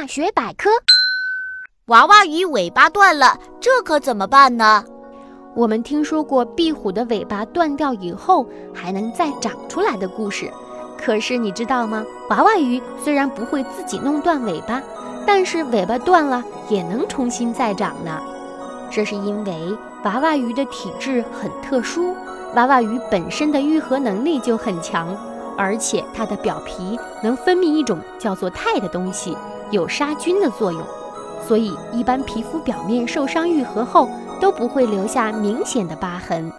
大学百科：娃娃鱼尾巴断了，这可怎么办呢？我们听说过壁虎的尾巴断掉以后还能再长出来的故事，可是你知道吗？娃娃鱼虽然不会自己弄断尾巴，但是尾巴断了也能重新再长呢。这是因为娃娃鱼的体质很特殊，娃娃鱼本身的愈合能力就很强，而且它的表皮能分泌一种叫做肽的东西，有杀菌的作用，所以一般皮肤表面受伤愈合后。都不会留下明显的疤痕。